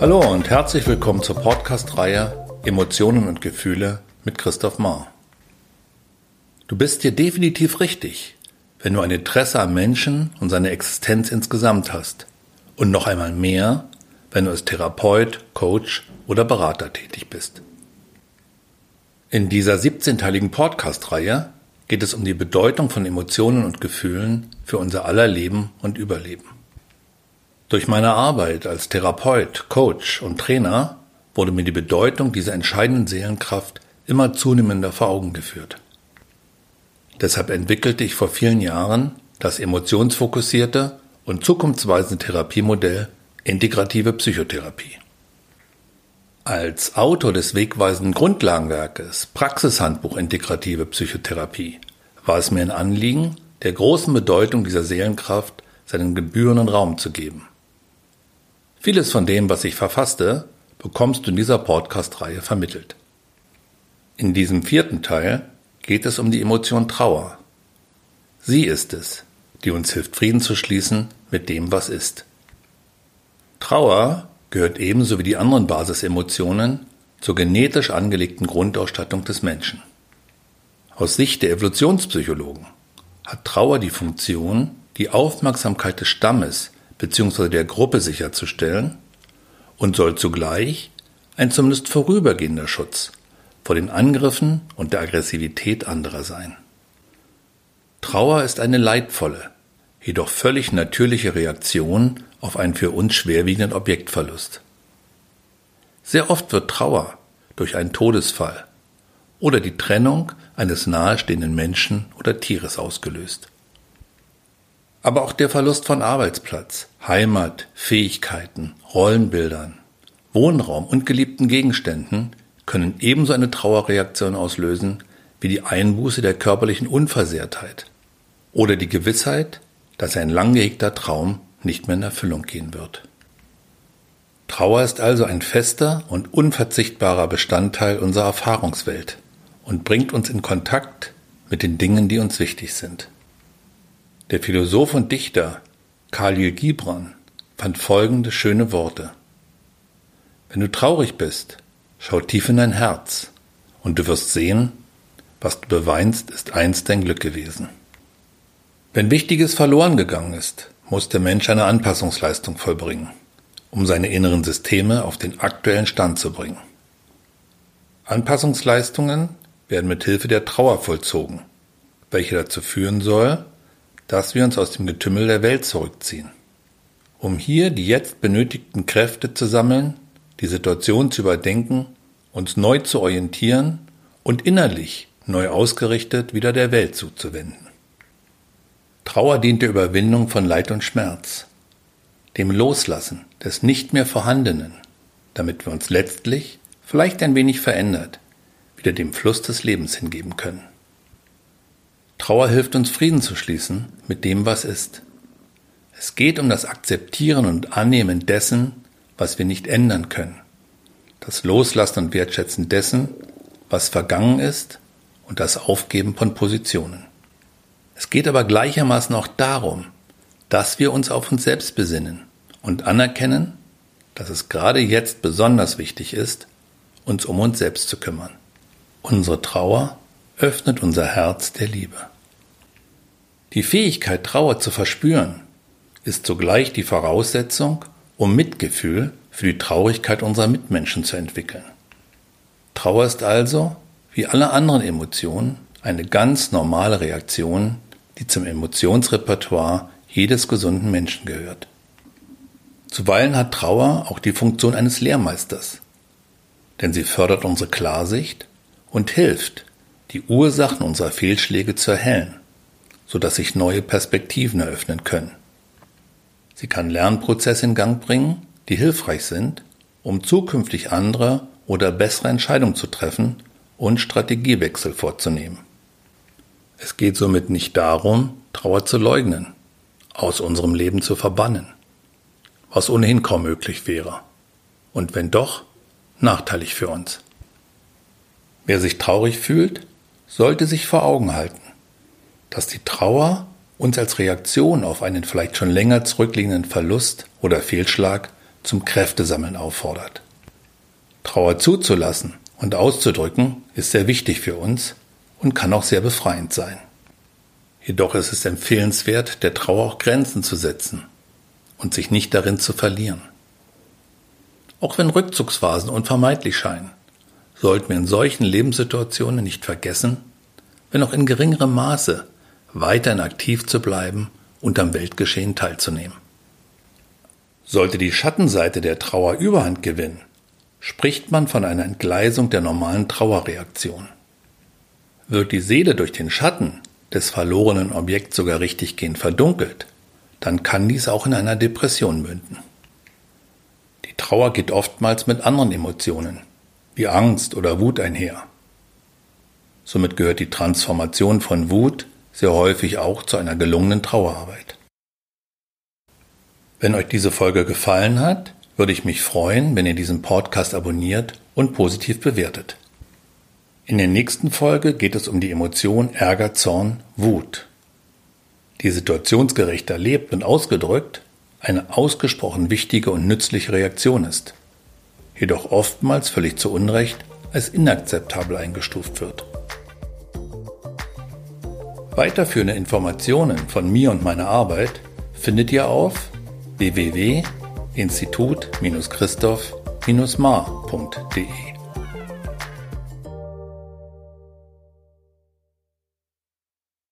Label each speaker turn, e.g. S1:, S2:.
S1: Hallo und herzlich willkommen zur Podcast-Reihe Emotionen und Gefühle mit Christoph Mahr. Du bist dir definitiv richtig, wenn du ein Interesse am Menschen und seine Existenz insgesamt hast. Und noch einmal mehr, wenn du als Therapeut, Coach oder Berater tätig bist. In dieser 17-teiligen Podcast-Reihe geht es um die Bedeutung von Emotionen und Gefühlen für unser aller Leben und Überleben. Durch meine Arbeit als Therapeut, Coach und Trainer wurde mir die Bedeutung dieser entscheidenden Seelenkraft immer zunehmender vor Augen geführt. Deshalb entwickelte ich vor vielen Jahren das emotionsfokussierte und zukunftsweisende Therapiemodell Integrative Psychotherapie. Als Autor des wegweisenden Grundlagenwerkes Praxishandbuch Integrative Psychotherapie war es mir ein Anliegen, der großen Bedeutung dieser Seelenkraft seinen gebührenden Raum zu geben. Vieles von dem, was ich verfasste, bekommst du in dieser Podcast-Reihe vermittelt. In diesem vierten Teil geht es um die Emotion Trauer. Sie ist es, die uns hilft, Frieden zu schließen mit dem, was ist. Trauer gehört ebenso wie die anderen Basisemotionen zur genetisch angelegten Grundausstattung des Menschen. Aus Sicht der Evolutionspsychologen hat Trauer die Funktion, die Aufmerksamkeit des Stammes bzw. der Gruppe sicherzustellen und soll zugleich ein zumindest vorübergehender Schutz vor den Angriffen und der Aggressivität anderer sein. Trauer ist eine leidvolle, jedoch völlig natürliche Reaktion auf einen für uns schwerwiegenden Objektverlust. Sehr oft wird Trauer durch einen Todesfall oder die Trennung eines nahestehenden Menschen oder Tieres ausgelöst. Aber auch der Verlust von Arbeitsplatz, Heimat, Fähigkeiten, Rollenbildern, Wohnraum und geliebten Gegenständen können ebenso eine Trauerreaktion auslösen wie die Einbuße der körperlichen Unversehrtheit oder die Gewissheit, dass ein lang gehegter Traum nicht mehr in Erfüllung gehen wird. Trauer ist also ein fester und unverzichtbarer Bestandteil unserer Erfahrungswelt und bringt uns in Kontakt mit den Dingen, die uns wichtig sind. Der Philosoph und Dichter Khalil Gibran fand folgende schöne Worte. Wenn du traurig bist, schau tief in dein Herz und du wirst sehen, was du beweinst, ist einst dein Glück gewesen. Wenn Wichtiges verloren gegangen ist, muss der Mensch eine Anpassungsleistung vollbringen, um seine inneren Systeme auf den aktuellen Stand zu bringen. Anpassungsleistungen werden mit Hilfe der Trauer vollzogen, welche dazu führen soll, dass wir uns aus dem Getümmel der Welt zurückziehen. Um hier die jetzt benötigten Kräfte zu sammeln, die Situation zu überdenken, uns neu zu orientieren und innerlich neu ausgerichtet wieder der Welt zuzuwenden. Trauer dient der Überwindung von Leid und Schmerz, dem Loslassen des nicht mehr Vorhandenen, damit wir uns letztlich, vielleicht ein wenig verändert, wieder dem Fluss des Lebens hingeben können. Trauer hilft uns Frieden zu schließen mit dem, was ist. Es geht um das Akzeptieren und Annehmen dessen, was wir nicht ändern können, das Loslassen und Wertschätzen dessen, was vergangen ist und das Aufgeben von Positionen. Es geht aber gleichermaßen auch darum, dass wir uns auf uns selbst besinnen und anerkennen, dass es gerade jetzt besonders wichtig ist, uns um uns selbst zu kümmern. Unsere Trauer öffnet unser Herz der Liebe. Die Fähigkeit, Trauer zu verspüren, ist zugleich die Voraussetzung, um Mitgefühl für die Traurigkeit unserer Mitmenschen zu entwickeln. Trauer ist also, wie alle anderen Emotionen, eine ganz normale Reaktion die zum Emotionsrepertoire jedes gesunden Menschen gehört. Zuweilen hat Trauer auch die Funktion eines Lehrmeisters, denn sie fördert unsere Klarsicht und hilft, die Ursachen unserer Fehlschläge zu erhellen, sodass sich neue Perspektiven eröffnen können. Sie kann Lernprozesse in Gang bringen, die hilfreich sind, um zukünftig andere oder bessere Entscheidungen zu treffen und Strategiewechsel vorzunehmen. Es geht somit nicht darum, Trauer zu leugnen, aus unserem Leben zu verbannen, was ohnehin kaum möglich wäre. Und wenn doch, nachteilig für uns. Wer sich traurig fühlt, sollte sich vor Augen halten, dass die Trauer uns als Reaktion auf einen vielleicht schon länger zurückliegenden Verlust oder Fehlschlag zum Kräftesammeln auffordert. Trauer zuzulassen und auszudrücken ist sehr wichtig für uns und kann auch sehr befreiend sein. Jedoch ist es empfehlenswert, der Trauer auch Grenzen zu setzen und sich nicht darin zu verlieren. Auch wenn Rückzugsphasen unvermeidlich scheinen, sollten wir in solchen Lebenssituationen nicht vergessen, wenn auch in geringerem Maße, weiterhin aktiv zu bleiben und am Weltgeschehen teilzunehmen. Sollte die Schattenseite der Trauer Überhand gewinnen, spricht man von einer Entgleisung der normalen Trauerreaktion. Wird die Seele durch den Schatten des verlorenen Objekts sogar richtiggehend verdunkelt, dann kann dies auch in einer Depression münden. Die Trauer geht oftmals mit anderen Emotionen, wie Angst oder Wut einher. Somit gehört die Transformation von Wut sehr häufig auch zu einer gelungenen Trauerarbeit. Wenn euch diese Folge gefallen hat, würde ich mich freuen, wenn ihr diesen Podcast abonniert und positiv bewertet. In der nächsten Folge geht es um die Emotion Ärger, Zorn, Wut. Die situationsgerecht erlebt und ausgedrückt eine ausgesprochen wichtige und nützliche Reaktion ist, jedoch oftmals völlig zu Unrecht als inakzeptabel eingestuft wird. Weiterführende Informationen von mir und meiner Arbeit findet ihr auf www.institut-christoph-mar.de.